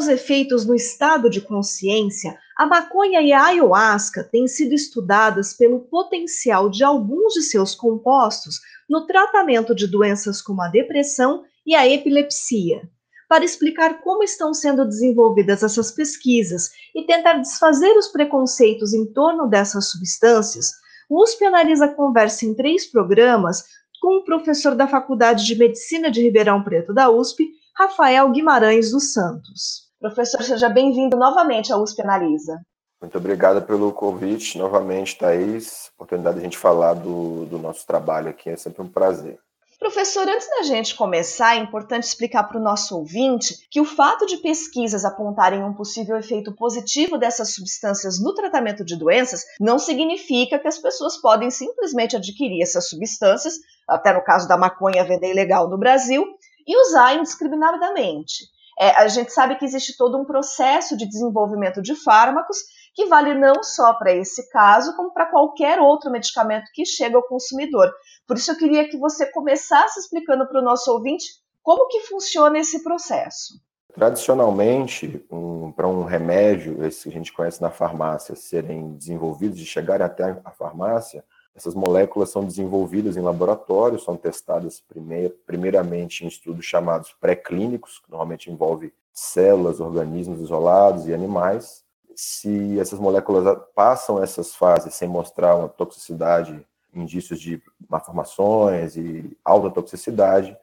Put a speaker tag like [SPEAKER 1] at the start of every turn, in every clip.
[SPEAKER 1] Seus efeitos no estado de consciência, a maconha e a ayahuasca têm sido estudadas pelo potencial de alguns de seus compostos no tratamento de doenças como a depressão e a epilepsia. Para explicar como estão sendo desenvolvidas essas pesquisas e tentar desfazer os preconceitos em torno dessas substâncias, o USP Analisa conversa em três programas com o professor da Faculdade de Medicina de Ribeirão Preto da USP, Rafael Guimarães dos Santos. Professor, seja bem-vindo novamente ao USP Analisa.
[SPEAKER 2] Muito obrigado pelo convite novamente, Thaís. Oportunidade de a gente falar do, do nosso trabalho aqui é sempre um prazer.
[SPEAKER 1] Professor, antes da gente começar, é importante explicar para o nosso ouvinte que o fato de pesquisas apontarem um possível efeito positivo dessas substâncias no tratamento de doenças não significa que as pessoas podem simplesmente adquirir essas substâncias, até no caso da maconha vender ilegal no Brasil, e usar indiscriminadamente. É, a gente sabe que existe todo um processo de desenvolvimento de fármacos que vale não só para esse caso, como para qualquer outro medicamento que chega ao consumidor. Por isso eu queria que você começasse explicando para o nosso ouvinte como que funciona esse processo.
[SPEAKER 2] Tradicionalmente, um, para um remédio, esse que a gente conhece na farmácia, serem desenvolvidos e chegarem até a farmácia, essas moléculas são desenvolvidas em laboratório, são testadas primeir, primeiramente em estudos chamados pré-clínicos, que normalmente envolve células, organismos isolados e animais. Se essas moléculas passam essas fases sem mostrar uma toxicidade, indícios de malformações e alta toxicidade,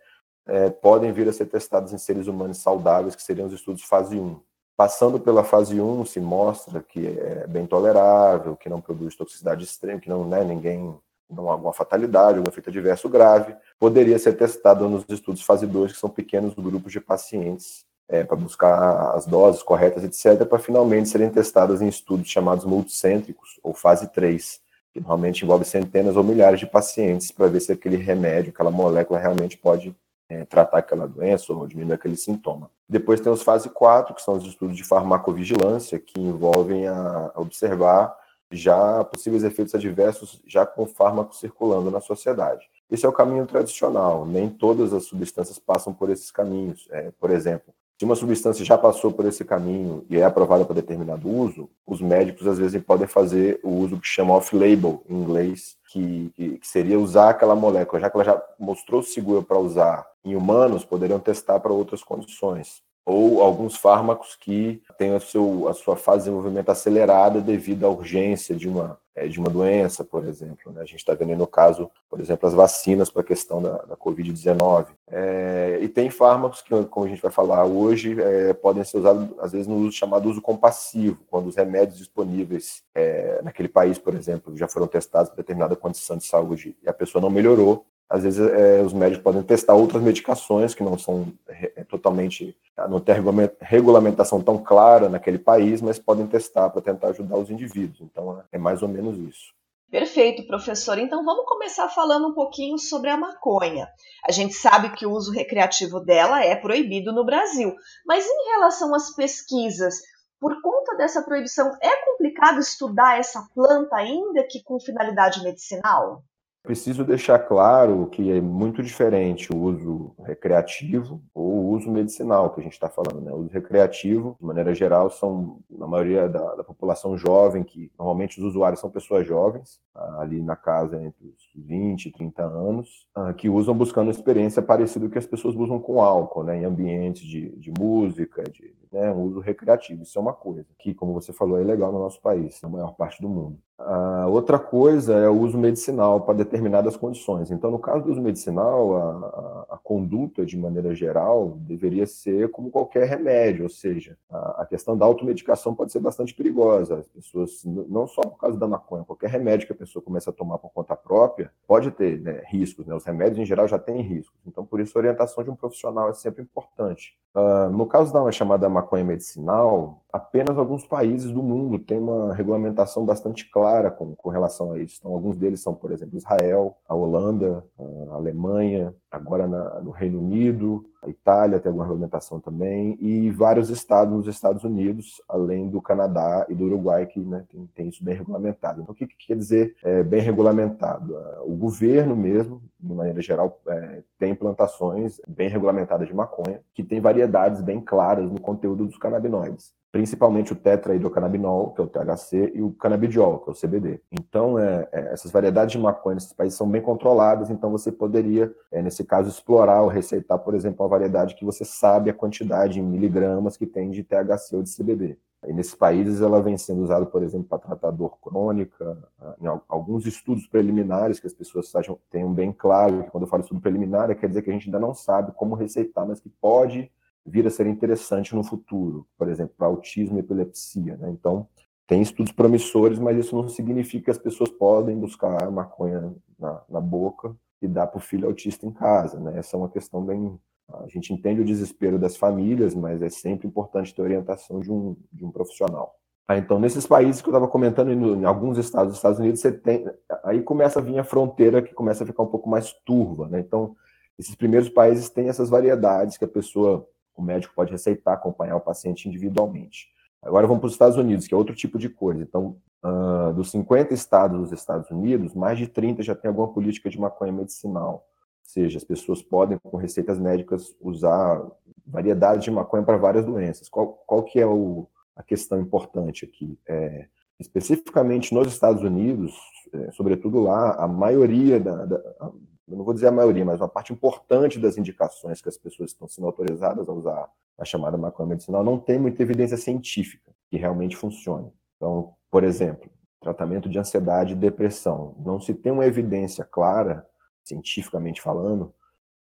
[SPEAKER 2] é, podem vir a ser testadas em seres humanos saudáveis, que seriam os estudos fase 1. Passando pela fase 1, se mostra que é bem tolerável, que não produz toxicidade extrema, que não, né, ninguém, não há alguma fatalidade, algum efeito adverso grave. Poderia ser testado nos estudos fase 2, que são pequenos grupos de pacientes, é, para buscar as doses corretas, etc., para finalmente serem testadas em estudos chamados multicêntricos, ou fase 3, que normalmente envolve centenas ou milhares de pacientes, para ver se aquele remédio, aquela molécula realmente pode é, tratar aquela doença ou diminuir aquele sintoma. Depois tem os fase 4, que são os estudos de farmacovigilância, que envolvem a observar já possíveis efeitos adversos já com fármacos circulando na sociedade. Esse é o caminho tradicional, nem todas as substâncias passam por esses caminhos. É, por exemplo, se uma substância já passou por esse caminho e é aprovada para determinado uso, os médicos às vezes podem fazer o uso que chama off-label em inglês, que, que, que, seria usar aquela molécula, já que ela já mostrou segura para usar em humanos, poderiam testar para outras condições. Ou alguns fármacos que têm a, seu, a sua fase de desenvolvimento acelerada devido à urgência de uma, de uma doença, por exemplo. Né? A gente está vendo no caso, por exemplo, as vacinas para a questão da, da Covid-19. É, e tem fármacos que, como a gente vai falar hoje, é, podem ser usados, às vezes, no uso chamado uso compassivo, quando os remédios disponíveis é, naquele país, por exemplo, já foram testados para determinada condição de saúde e a pessoa não melhorou, às vezes é, os médicos podem testar outras medicações que não são é, totalmente, não tem regulamentação tão clara naquele país, mas podem testar para tentar ajudar os indivíduos. Então é mais ou menos isso.
[SPEAKER 1] Perfeito, professor. Então vamos começar falando um pouquinho sobre a maconha. A gente sabe que o uso recreativo dela é proibido no Brasil, mas em relação às pesquisas, por conta dessa proibição, é complicado estudar essa planta ainda que com finalidade medicinal?
[SPEAKER 2] Preciso deixar claro que é muito diferente o uso recreativo ou o uso medicinal que a gente está falando. Né? O uso recreativo, de maneira geral, são, na maioria da, da, população jovem, que normalmente os usuários são pessoas jovens, ali na casa entre os 20 e 30 anos, ah, que usam buscando experiência parecida com que as pessoas usam com álcool, né? em ambientes de, de música, de né? uso recreativo. Isso é uma coisa que, como você falou, é legal no nosso país, na maior parte do mundo. A outra coisa é o uso medicinal para determinadas condições. Então, no caso do uso medicinal, a, a, a conduta, de maneira geral, deveria ser como qualquer remédio, ou seja, a, a, questão da automedicação pode ser bastante perigosa. As pessoas, não só por causa da maconha, qualquer remédio que a pessoa começa a tomar por conta própria, pode ter né, riscos, né? Os remédios em geral já têm riscos. Então, por isso, a orientação de um profissional é sempre importante. Uh, no caso da chamada maconha medicinal, apenas alguns países do mundo têm uma regulamentação bastante clara com, com relação a isso. Então, alguns deles são, por exemplo, Israel, a Holanda, a Alemanha, agora na, no Reino Unido, a Itália tem alguma regulamentação também, e vários estados nos Estados Unidos, além do Canadá e do Uruguai, que né, tem, tem, isso bem regulamentado. Então, o que, que quer dizer é, bem regulamentado? O governo mesmo, de maneira geral, é, tem plantações bem regulamentadas de maconha, que tem variedades bem claras no conteúdo dos canabinoides principalmente o tetrahidrocannabinol, que é o THC, e o canabidiol, que é o CBD. Então, é, é, essas variedades de maconha nesses países são bem controladas, então você poderia, é, nesse caso, explorar ou receitar, por exemplo, uma variedade que você sabe a quantidade em miligramas que tem de THC ou de CBD. E nesses países ela vem sendo usada, por exemplo, para tratar dor crônica, ah, em alguns estudos preliminares que as pessoas tenham bem claro, que quando eu falo estudo preliminar, quer dizer que a gente ainda não sabe como receitar, mas que pode vir a ser interessante no futuro, por exemplo, para autismo e epilepsia. Né? Então, tem estudos promissores, mas isso não significa que as pessoas podem buscar maconha na, na boca e dar para o filho autista em casa. Né? Essa é uma questão bem. A gente entende o desespero das famílias, mas é sempre importante ter orientação de um, de um profissional. Ah, então, nesses países que eu estava comentando, em alguns estados dos Estados Unidos, você tem, aí começa a vir a fronteira que começa a ficar um pouco mais turva. Né? Então, esses primeiros países têm essas variedades que a pessoa o médico pode receitar, acompanhar o paciente individualmente. Agora vamos para os Estados Unidos, que é outro tipo de coisa. Então, uh, dos 50 estados dos Estados Unidos, mais de 30 já tem alguma política de maconha medicinal. Ou seja, as pessoas podem, com receitas médicas, usar variedades de maconha para várias doenças. Qual, qual que é o, a questão importante aqui? É, especificamente nos Estados Unidos, é, sobretudo lá, a maioria da, da, não vou dizer a maioria, mas uma parte importante das indicações que as pessoas estão sendo autorizadas a usar a chamada maconha medicinal não tem muita evidência científica que realmente funcione. Então, por exemplo, tratamento de ansiedade e depressão. Não se tem uma evidência clara, cientificamente falando,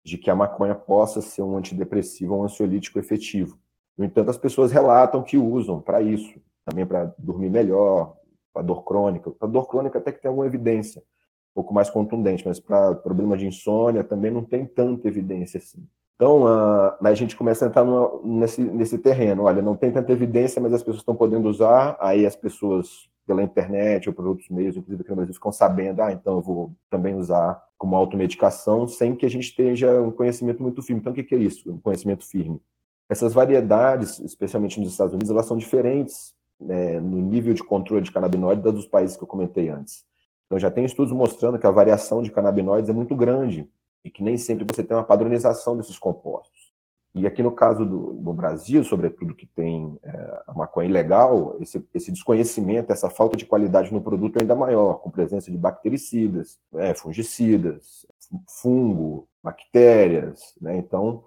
[SPEAKER 2] de que a maconha possa ser um antidepressivo ou um ansiolítico efetivo. No entanto, as pessoas relatam que usam para isso, também para dormir melhor, para dor crônica. Para dor crônica até que tem alguma evidência, pouco mais contundente, mas para problema de insônia também não tem tanta evidência assim. Então, uh, a gente começa a entrar nesse, nesse terreno. Olha, não tem tanta evidência, mas as pessoas estão podendo usar. Aí as pessoas, pela internet ou por outros meios, inclusive aqui no Brasil, ficam sabendo, ah, então eu vou também usar como automedicação, sem que a gente esteja um conhecimento muito firme. Então, o que é isso, um conhecimento firme? Essas variedades, especialmente nos Estados Unidos, elas são diferentes né, no nível de controle de canabinoide das dos países que eu comentei antes. Então já tem estudos mostrando que a variação de canabinoides é muito grande e que nem sempre você tem uma padronização desses compostos. E aqui no caso do, do Brasil, sobretudo que tem é, a maconha ilegal, esse, esse, desconhecimento, essa falta de qualidade no produto é ainda maior, com presença de bactericidas, é, fungicidas, fungo, bactérias. Né? Então,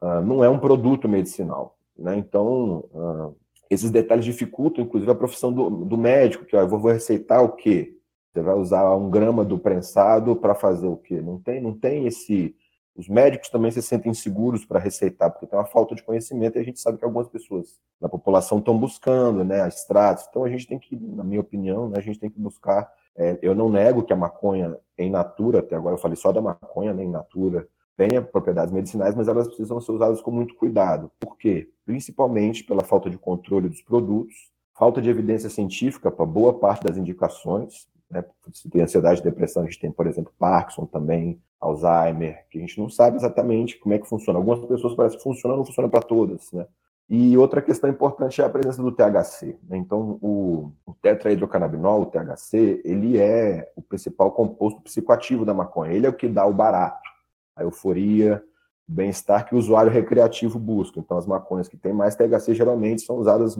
[SPEAKER 2] uh, não é um produto medicinal. Né? Então, uh, esses detalhes dificultam, inclusive, a profissão do, do médico, que ó, eu vou receitar o quê? Você vai usar um grama do prensado para fazer o quê? Não tem, não tem esse. Os médicos também se sentem seguros para receitar, porque tem uma falta de conhecimento e a gente sabe que algumas pessoas na população estão buscando, né, extratos. Então a gente tem que, na minha opinião, né, a gente tem que buscar. É, eu não nego que a maconha em natura, até agora eu falei só da maconha, né, em natura, tenha propriedades medicinais, mas elas precisam ser usadas com muito cuidado. Por quê? Principalmente pela falta de controle dos produtos, falta de evidência científica para boa parte das indicações, né? Tem ansiedade e depressão, a gente tem, por exemplo, Parkinson também, Alzheimer, que a gente não sabe exatamente como é que funciona. Algumas pessoas parecem que funciona, não funciona para todas, né? E outra questão importante é a presença do THC. Né? Então, o, o tetrahidrocannabinol, o THC, ele é o principal composto psicoativo da maconha. Ele é o que dá o barato, a euforia, o bem-estar que o usuário recreativo busca. Então, as maconhas que têm mais THC geralmente são usadas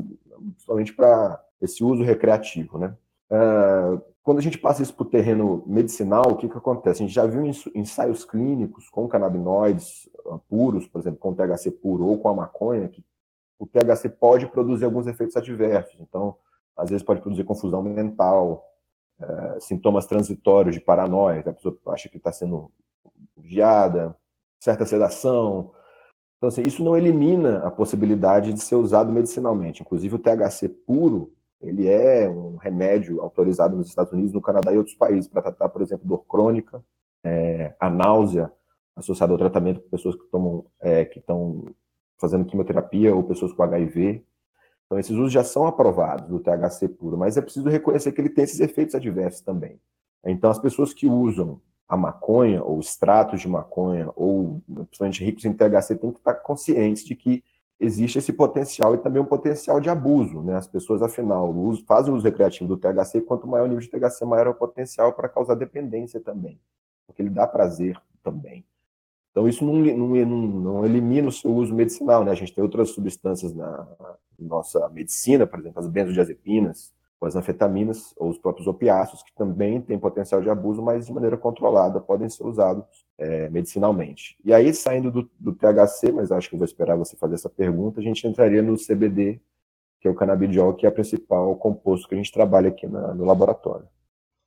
[SPEAKER 2] somente para esse uso recreativo, né? Uh, quando a gente passa isso para o terreno medicinal, o que, que acontece? A gente já viu ensaios clínicos com canabinoides ah, puros, por exemplo, com THC puro ou com a maconha, que o THC pode produzir alguns efeitos adversos. Então, às vezes pode produzir confusão mental, é, sintomas transitórios de paranoia, que a pessoa acha que está sendo vigiada, certa sedação. Então, assim, isso não elimina a possibilidade de ser usado medicinalmente. Inclusive, o THC puro ele é um remédio autorizado nos Estados Unidos, no Canadá e outros países para tratar, por exemplo, dor crônica, é, a náusea associada ao tratamento com pessoas que tomam, é, que estão fazendo quimioterapia ou pessoas com HIV. Então, esses usos já são aprovados do THC puro, mas é preciso reconhecer que ele tem esses efeitos adversos também. Então, as pessoas que usam a maconha, ou extratos de maconha, ou principalmente ricos em THC, têm que estar conscientes de que existe esse potencial e também um potencial de abuso. Né? As pessoas, afinal, fazem uso recreativo do THC, quanto maior o nível de THC, maior é o potencial para causar dependência também, porque ele dá prazer também. Então, isso não, não, não, elimina o seu uso medicinal. Né? A gente tem outras substâncias na, nossa medicina, por exemplo, as benzodiazepinas, as anfetaminas ou os próprios opiáceos, que também têm potencial de abuso, mas de maneira controlada podem ser usados é, medicinalmente. E aí, saindo do, do, THC, mas acho que eu vou esperar você fazer essa pergunta, a gente entraria no CBD, que é o canabidiol, que é a principal composto que a gente trabalha aqui na, no laboratório.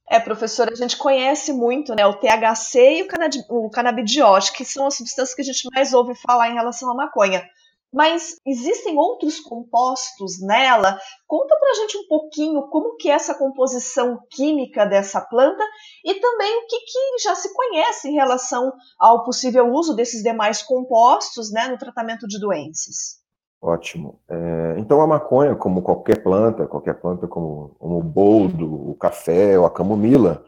[SPEAKER 1] É, professora, a gente conhece muito né, o THC e o, o canabidiol, que são as substâncias que a gente mais ouve falar em relação à maconha mas existem outros compostos nela. Conta pra gente um pouquinho como que é essa composição química dessa planta e também o que, que já se conhece em relação ao possível uso desses demais compostos né, no tratamento de doenças.
[SPEAKER 2] Ótimo. É, então a maconha, como qualquer planta, qualquer planta como, como o boldo, o café ou a camomila,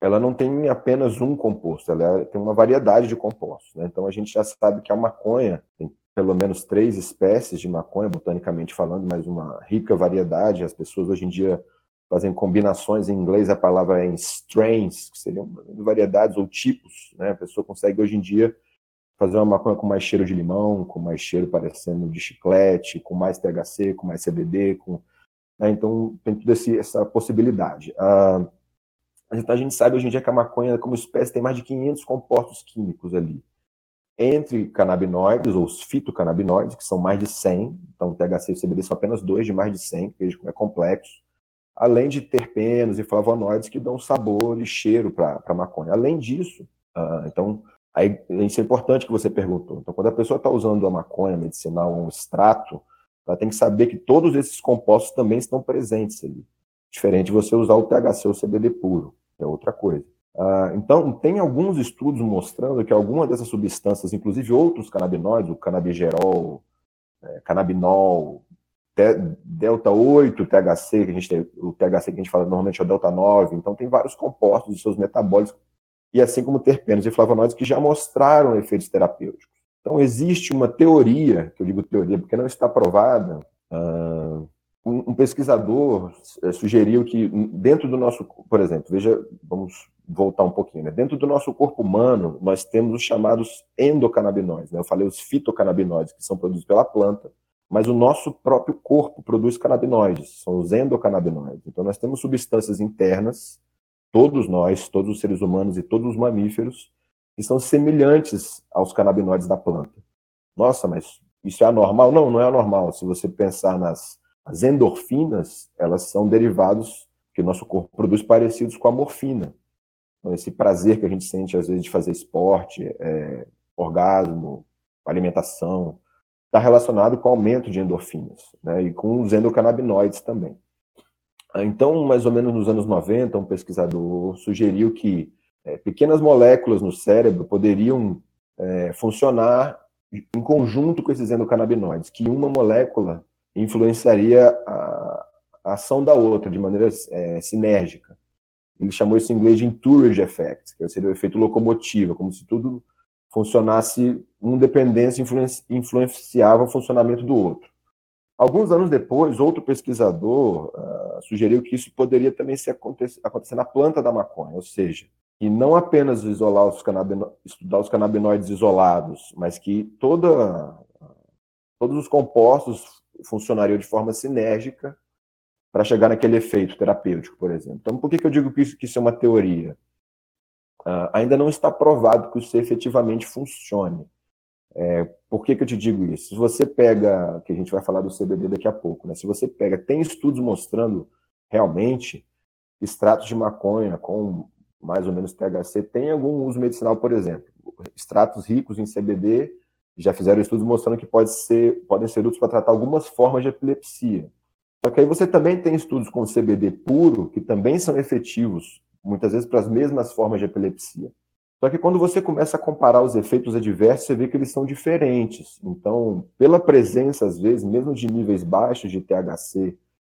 [SPEAKER 2] ela não tem apenas um composto, ela tem uma variedade de compostos. Né? Então a gente já sabe que a maconha tem pelo menos três espécies de maconha, botanicamente falando, mas uma rica variedade. As pessoas hoje em dia fazem combinações, em inglês a palavra é strains, que seriam variedades ou tipos. Né? A pessoa consegue hoje em dia fazer uma maconha com mais cheiro de limão, com mais cheiro parecendo de chiclete, com mais THC, com mais CBD, com... Né? então tem toda essa possibilidade. Ah, a gente sabe hoje em dia que a maconha, como espécie, tem mais de 500 compostos químicos ali entre canabinoides, ou os fitocannabinoides, que são mais de 100, então THC e CBD são apenas dois de mais de 100, veja como é complexo, além de terpenos e flavonoides que dão sabor e cheiro para a maconha. Além disso, uh, então, aí, isso é importante que você perguntou. Então, quando a pessoa está usando a maconha medicinal, um extrato, ela tem que saber que todos esses compostos também estão presentes ali. Diferente de você usar o THC ou CBD puro, é outra coisa. Ah, então, tem alguns estudos mostrando que algumas dessas substâncias, inclusive outros canabinoides, o canabigerol, é, canabinol, delta 8 THC, que a gente tem, o THC que a gente fala normalmente é o delta 9, então tem vários compostos de seus metabólicos, e assim como terpenos e flavonoides que já mostraram efeitos terapêuticos. Então existe uma teoria, que eu digo teoria porque não está provada, uh, um, pesquisador uh, sugeriu que dentro do nosso, por exemplo, veja, vamos voltar um pouquinho, né? Dentro do nosso corpo humano, nós temos os chamados endocannabinoides, né? Eu falei os fitocannabinoides, que são produzidos pela planta, mas o nosso próprio corpo produz canabinoides, são os endocannabinoides. Então nós temos substâncias internas, todos nós, todos os seres humanos e todos os mamíferos, que são semelhantes aos canabinoides da planta. Nossa, mas isso é anormal? Não, não é anormal. Se você pensar nas as endorfinas, elas são derivados que o nosso corpo produz parecidos com a morfina. Esse prazer que a gente sente, às vezes, de fazer esporte, é, orgasmo, alimentação, está relacionado com o aumento de endorfinas, né, e com os endocannabinoides também. Então, mais ou menos nos anos 90, um pesquisador sugeriu que é, pequenas moléculas no cérebro poderiam é, funcionar em conjunto com esses endocannabinoides, que uma molécula influenciaria a, a ação da outra de maneira é, sinérgica. Ele chamou isso em inglês de entourage effect, que seria o efeito locomotiva, como se tudo funcionasse, uma dependência influenciava o funcionamento do outro. Alguns anos depois, outro pesquisador uh, sugeriu que isso poderia também se acontecer, acontecer na planta da maconha, ou seja, que não apenas isolar os estudar os canabinoides isolados, mas que toda, todos os compostos funcionariam de forma sinérgica para chegar naquele efeito terapêutico, por exemplo. Então, por que, que eu digo que isso, que isso é uma teoria? Uh, ainda não está provado que isso efetivamente funcione. É, por que, que eu te digo isso? Se você pega, que a gente vai falar do CBD daqui a pouco, né? se você pega, tem estudos mostrando realmente extratos de maconha com mais ou menos THC tem algum uso medicinal, por exemplo. Extratos ricos em CBD já fizeram estudos mostrando que pode ser, podem ser úteis para tratar algumas formas de epilepsia. Só que aí você também tem estudos com CBD puro, que também são efetivos, muitas vezes para as mesmas formas de epilepsia. Só que quando você começa a comparar os efeitos adversos, você vê que eles são diferentes. Então, pela presença, às vezes, mesmo de níveis baixos de THC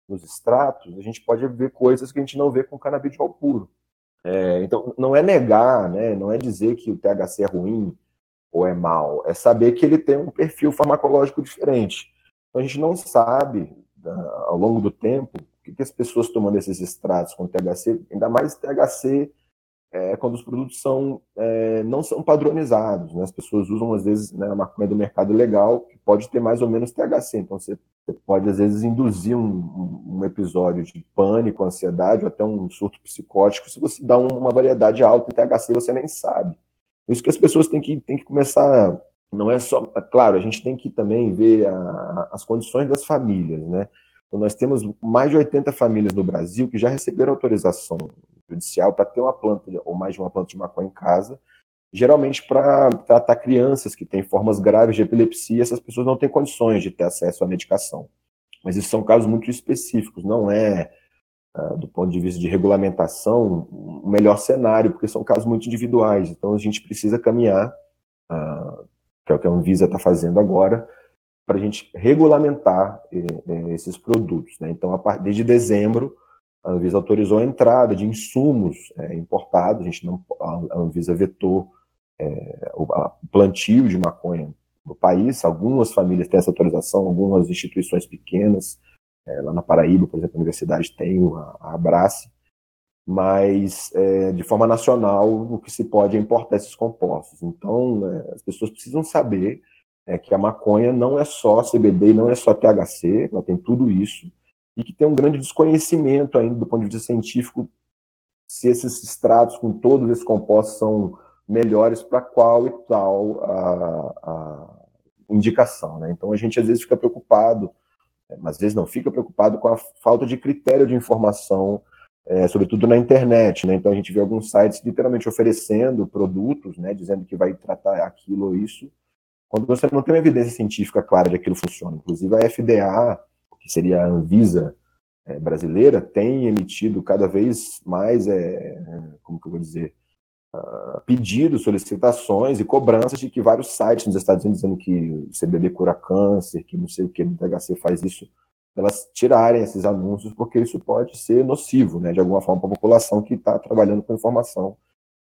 [SPEAKER 2] nos extratos, a gente pode ver coisas que a gente não vê com canabidiol puro. É, então, não é negar, né, não é dizer que o THC é ruim ou é mal, é saber que ele tem um perfil farmacológico diferente. Então, a gente não sabe, ao longo do tempo, o que, as pessoas tomando esses extratos com THC, ainda mais THC é, quando os produtos são, é, não são padronizados. Né? As pessoas usam, às vezes, né, a maconha do mercado legal, que pode ter mais ou menos THC. Então, você, você pode, às vezes, induzir um, um, episódio de pânico, ansiedade, ou até um surto psicótico, se você dá uma variedade alta de THC, você nem sabe. Isso que as pessoas têm que, têm que começar. Não é só. Claro, a gente tem que também ver a, as condições das famílias, né? Então, nós temos mais de 80 famílias no Brasil que já receberam autorização judicial para ter uma planta ou mais de uma planta de maconha em casa, geralmente para tratar crianças que têm formas graves de epilepsia, essas pessoas não têm condições de ter acesso à medicação. Mas esses são casos muito específicos, não é, uh, do ponto de vista de regulamentação, o melhor cenário, porque são casos muito individuais. Então a gente precisa caminhar, uh, que é o que a Anvisa está fazendo agora, para a gente regulamentar eh, eh, esses produtos. Né? Então, a, desde dezembro, a Anvisa autorizou a entrada de insumos é, importados, a gente não, a Anvisa vetou é, o plantio de maconha no país, algumas famílias têm essa autorização, algumas instituições pequenas, é, lá na Paraíba, por exemplo, a universidade tem a, a Abrace, mas é, de forma nacional o que se pode é importar esses compostos. Então, é, as pessoas precisam saber é, que a maconha não é só CBD, não é só THC, ela tem tudo isso, e que tem um grande desconhecimento ainda do ponto de vista científico se esses extratos com todos esses compostos são melhores para qual e tal a, a indicação. Né? Então a gente às vezes fica preocupado, é, mas às vezes não, fica preocupado com a falta de critério de informação, é, sobretudo na internet. Né? Então a gente vê alguns sites literalmente oferecendo produtos, né, dizendo que vai tratar aquilo ou isso, quando você não tem uma evidência científica clara de que aquilo funciona. Inclusive a FDA que seria a Anvisa é, brasileira, tem emitido cada vez mais, é, como que eu vou dizer, uh, pedidos, solicitações e cobranças de que vários sites nos Estados Unidos dizendo que o CBD cura câncer, que não sei o que, o THC faz isso, elas tirarem esses anúncios, porque isso pode ser nocivo, né, de alguma forma, para a população que está trabalhando com informação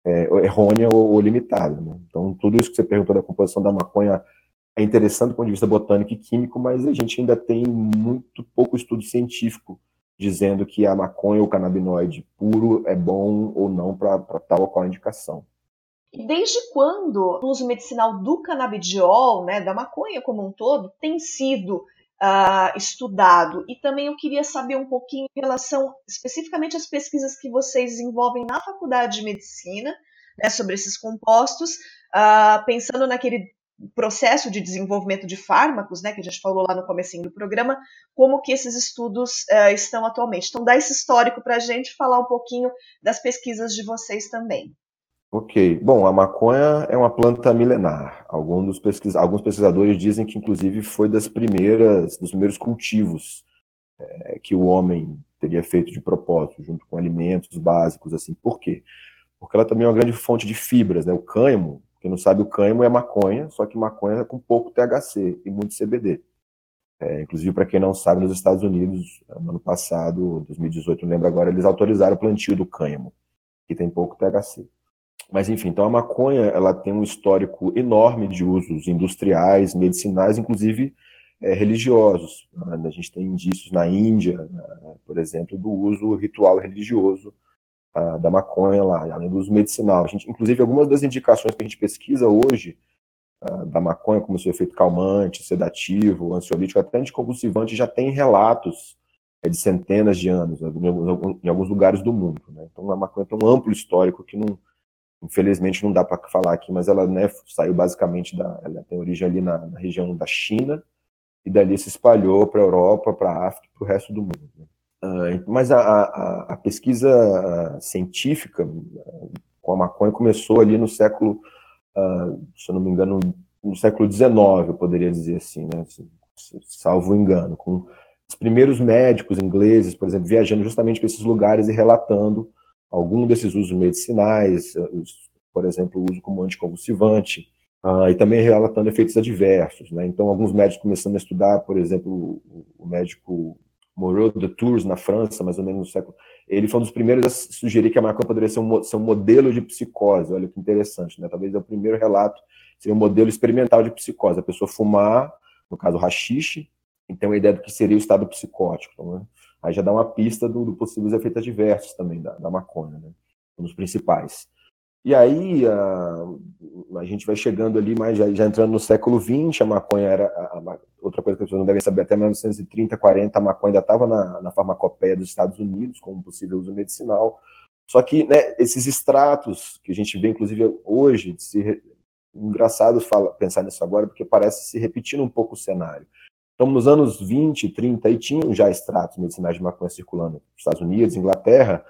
[SPEAKER 2] é, errônea ou, ou limitada. Né? Então, tudo isso que você perguntou da composição da maconha é interessante do ponto de vista botânico e químico, mas a gente ainda tem muito pouco estudo científico dizendo que a maconha ou canabinoide puro é bom ou não para tal ou qual indicação.
[SPEAKER 1] Desde quando o uso medicinal do canabidiol, né, da maconha como um todo, tem sido uh, estudado? E também eu queria saber um pouquinho em relação especificamente às pesquisas que vocês desenvolvem na faculdade de medicina né, sobre esses compostos, uh, pensando naquele processo de desenvolvimento de fármacos, né, que a gente falou lá no comecinho do programa, como que esses estudos uh, estão atualmente. Então, dá esse histórico para a gente falar um pouquinho das pesquisas de vocês também.
[SPEAKER 2] Ok. Bom, a maconha é uma planta milenar. Alguns. Alguns pesquisadores dizem que, inclusive, foi das primeiras, dos primeiros cultivos é, que o homem teria feito de propósito, junto com alimentos básicos, assim. Por quê? Porque ela também é uma grande fonte de fibras, né? O cânhamo, quem não sabe, o cânhamo é maconha, só que maconha é com pouco THC e muito CBD. É, inclusive, para quem não sabe, nos Estados Unidos, no ano passado, 2018, não lembro agora, eles autorizaram o plantio do cânhamo, que tem pouco THC. Mas, enfim, então a maconha ela tem um histórico enorme de usos industriais, medicinais, inclusive é, religiosos. A gente tem indícios na Índia, né, por exemplo, do uso ritual religioso da maconha lá, além do uso medicinal. A gente, inclusive, algumas das indicações que a gente pesquisa hoje da maconha, como seu efeito calmante, sedativo, ansiolítico, até anticonvulsivante, já tem relatos é, de centenas de anos, em alguns lugares do mundo. Né? Então, a maconha tem um amplo histórico que, não, infelizmente, não dá para falar aqui, mas ela né, saiu basicamente da. Ela tem origem ali na, na região da China, e dali se espalhou para a Europa, para a África para o resto do mundo. Né? Ah, mas a, a, a, pesquisa científica com a maconha começou ali no século, uh, se eu não me engano, no século XIX, eu poderia dizer assim, né? salvo engano, com os primeiros médicos ingleses, por exemplo, viajando justamente para esses lugares e relatando algum desses usos medicinais, os por exemplo, o uso como anticonvulsivante, uh, e também relatando efeitos adversos. Né? Então, alguns médicos começando a estudar, por exemplo, o, médico Moreau de Tours, na França, mais ou menos no século. Ele foi um dos primeiros a sugerir que a maconha poderia ser um, ser um modelo de psicose. Olha que interessante, né? Talvez é o primeiro relato, seria um modelo experimental de psicose. A pessoa fumar, no caso, rachixe, e tem uma ideia do que seria o estado psicótico. Então, né? Aí já dá uma pista do, do possíveis efeitos adversos também da, da maconha, né? Um dos principais. E aí a, a gente vai chegando ali, mais já, já, entrando no século XX, a maconha era a, a, outra coisa que as pessoas não devem saber, até 1930, 40, a maconha ainda estava na, na farmacopeia dos Estados Unidos como possível uso medicinal. Só que né, esses extratos que a gente vê, inclusive hoje, se, engraçado fala, pensar nisso agora, porque parece se repetindo um pouco o cenário. Então, nos anos 20, 30, aí tinham já extratos medicinais de maconha circulando nos Estados Unidos, Inglaterra,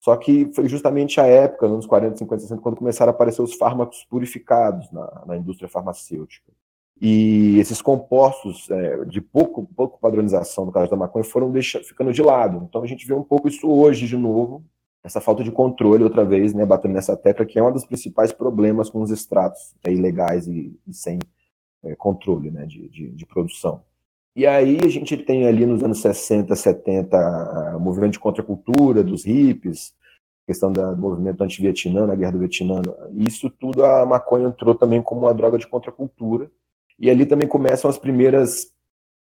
[SPEAKER 2] só que foi justamente a época, nos anos 40, 50, 60, quando começaram a aparecer os fármacos purificados na, na indústria farmacêutica. E esses compostos é, de pouco, pouco padronização, no caso da maconha, foram ficando de lado. Então a gente vê um pouco isso hoje de novo, essa falta de controle, outra vez, né, batendo nessa tecla, que é um dos principais problemas com os extratos é, ilegais e, e sem é, controle né, de, de, de produção. E aí a gente tem ali nos anos 60, 70, o movimento de contracultura dos hippies, questão do movimento anti-Vietnã, na guerra do Vietnã. Isso tudo a maconha entrou também como uma droga de contracultura. E ali também começam as primeiras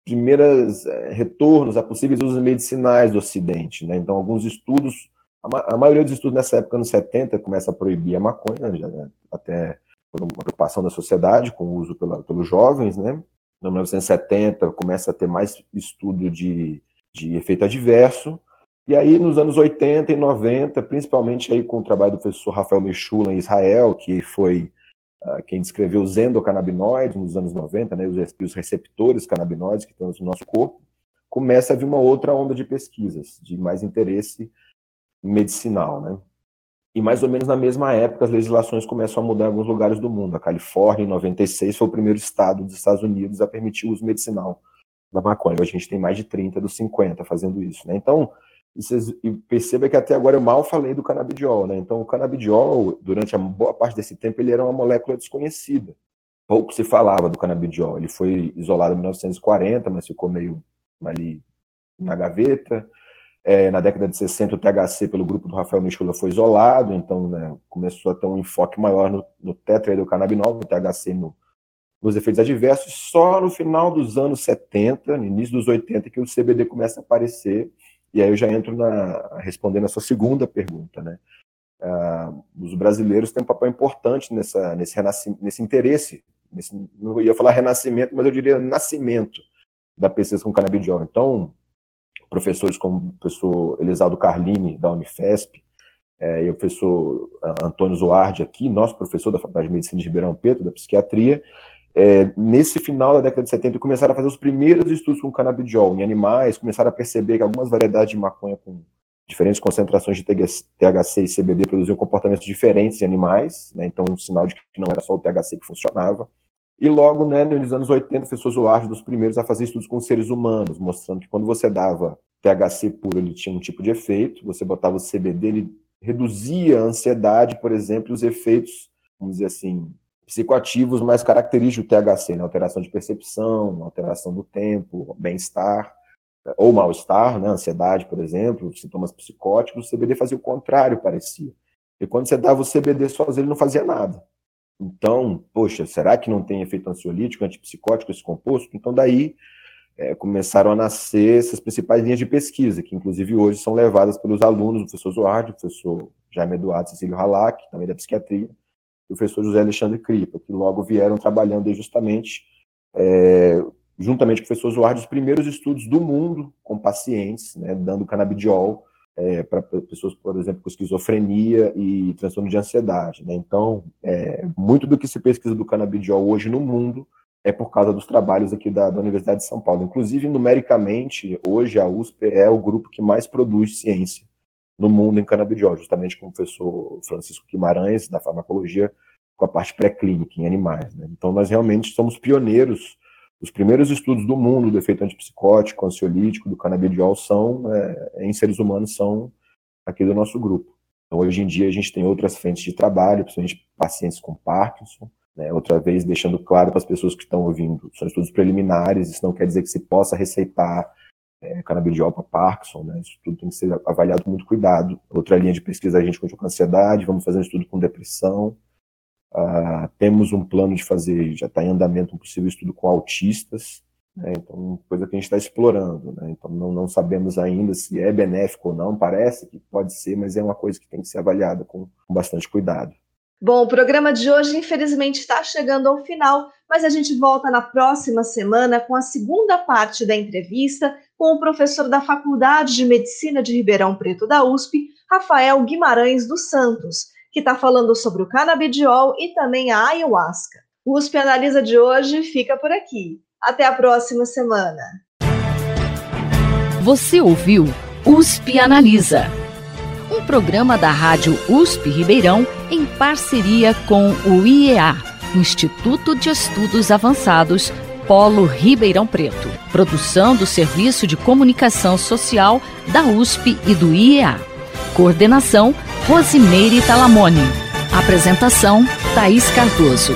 [SPEAKER 2] primeiras é, retornos a possíveis usos medicinais do Ocidente. Né? Então, alguns estudos, a, ma a, maioria dos estudos nessa época, nos 70, começa a proibir a maconha, já, né? até por uma preocupação da sociedade com o uso pela, pelos jovens, né? Em 1970 começa a ter mais estudo de, de efeito adverso, e aí nos anos 80 e 90, principalmente aí com o trabalho do professor Rafael Mechula em Israel, que foi uh, quem descreveu os endocannabinoides nos anos 90, né, os, os receptores canabinoides que estão no nosso corpo, começa a vir uma outra onda de pesquisas, de mais interesse medicinal, né? E mais ou menos na mesma época, as legislações começam a mudar em alguns lugares do mundo. A Califórnia, em 96, foi o primeiro estado dos Estados Unidos a permitir o uso medicinal da maconha. A gente tem mais de 30 dos 50 fazendo isso. Né? Então, vocês, perceba que até agora eu mal falei do canabidiol. Né? Então, o canabidiol, durante a boa parte desse tempo, ele era uma molécula desconhecida. Pouco se falava do canabidiol. Ele foi isolado em 1940, mas ficou meio ali na gaveta. É, na década de 60, o THC, pelo grupo do Rafael Michula, foi isolado, então né, começou a ter um enfoque maior no, no tetraidrocannabinol, no THC, no, nos efeitos adversos. Só no final dos anos 70, no início dos 80, que o CBD começa a aparecer. E aí eu já entro na, respondendo a sua segunda pergunta. Né? Ah, os brasileiros têm um papel importante nessa, nesse, nesse interesse, nesse, não ia falar renascimento, mas eu diria nascimento da pesquisa com canabidiol. Então, professores como o professor Elisaldo Carlini, da Unifesp, é, e o professor Antônio Zoardi aqui, nosso professor da Faculdade de Medicina de Ribeirão Preto, da Psiquiatria, é, nesse final da década de 70 começaram a fazer os primeiros estudos com canabidiol em animais, começaram a perceber que algumas variedades de maconha com diferentes concentrações de THC e CBD produziam comportamentos diferentes em animais, né, então um sinal de que não era só o THC que funcionava. E logo, né, nos anos 80, o professor Zoardi dos primeiros a fazer estudos com seres humanos, mostrando que quando você dava THC puro, ele tinha um tipo de efeito, você botava o CBD, ele reduzia a ansiedade, por exemplo, e os efeitos, vamos dizer assim, psicoativos mais característicos do THC, né? alteração de percepção, alteração do tempo, bem-estar, ou mal-estar, né? ansiedade, por exemplo, sintomas psicóticos, o CBD fazia o contrário, parecia. E quando você dava o CBD sozinho, ele não fazia nada. Então, poxa, será que não tem efeito ansiolítico, antipsicótico esse composto? Então, daí é, começaram a nascer essas principais linhas de pesquisa, que inclusive hoje são levadas pelos alunos, o professor Zoardi, o professor Jaime Eduardo Cecílio Halac, também da psiquiatria, e o professor José Alexandre Cripa, que logo vieram trabalhando justamente, é, juntamente com o professor Zoardi, os primeiros estudos do mundo com pacientes, né, dando canabidiol é, para pessoas, por exemplo, com esquizofrenia e transtorno de ansiedade. Né? Então, é, muito do que se pesquisa do canabidiol hoje no mundo é por causa dos trabalhos aqui da, da, Universidade de São Paulo. Inclusive, numericamente, hoje a USP é o grupo que mais produz ciência no mundo em canabidiol, justamente com o professor Francisco Guimarães, da farmacologia, com a parte pré-clínica em animais. Né? Então, nós realmente somos pioneiros os primeiros estudos do mundo do efeito antipsicótico, ansiolítico, do canabidiol são, é, em seres humanos, são aqui do nosso grupo. Então, hoje em dia, a gente tem outras frentes de trabalho, principalmente pacientes com Parkinson. Né? Outra vez, deixando claro para as pessoas que estão ouvindo, são estudos preliminares, isso não quer dizer que se possa receitar é, canabidiol para Parkinson, né? Isso tudo tem que ser avaliado com muito cuidado. Outra linha de pesquisa, a gente continua com ansiedade, vamos fazer um estudo com depressão. Uh, temos um plano de fazer, já está em andamento um possível estudo com autistas, né? então, coisa que a gente está explorando. Né? Então, não, não sabemos ainda se é benéfico ou não, parece que pode ser, mas é uma coisa que tem que ser avaliada com, com bastante cuidado.
[SPEAKER 3] Bom, o programa de hoje, infelizmente, está chegando ao final, mas a gente volta na próxima semana com a segunda parte da entrevista com o professor da Faculdade de Medicina de Ribeirão Preto da USP, Rafael Guimarães dos Santos que está falando sobre o canabidiol e também a ayahuasca. O USP Analisa de hoje fica por aqui. Até a próxima semana.
[SPEAKER 4] Você ouviu USP Analisa, um programa da Rádio USP Ribeirão em parceria com o IEA, Instituto de Estudos Avançados Polo Ribeirão Preto. Produção do Serviço de Comunicação Social da USP e do IEA. Coordenação Rosimeire Talamone. Apresentação Thaís Cardoso.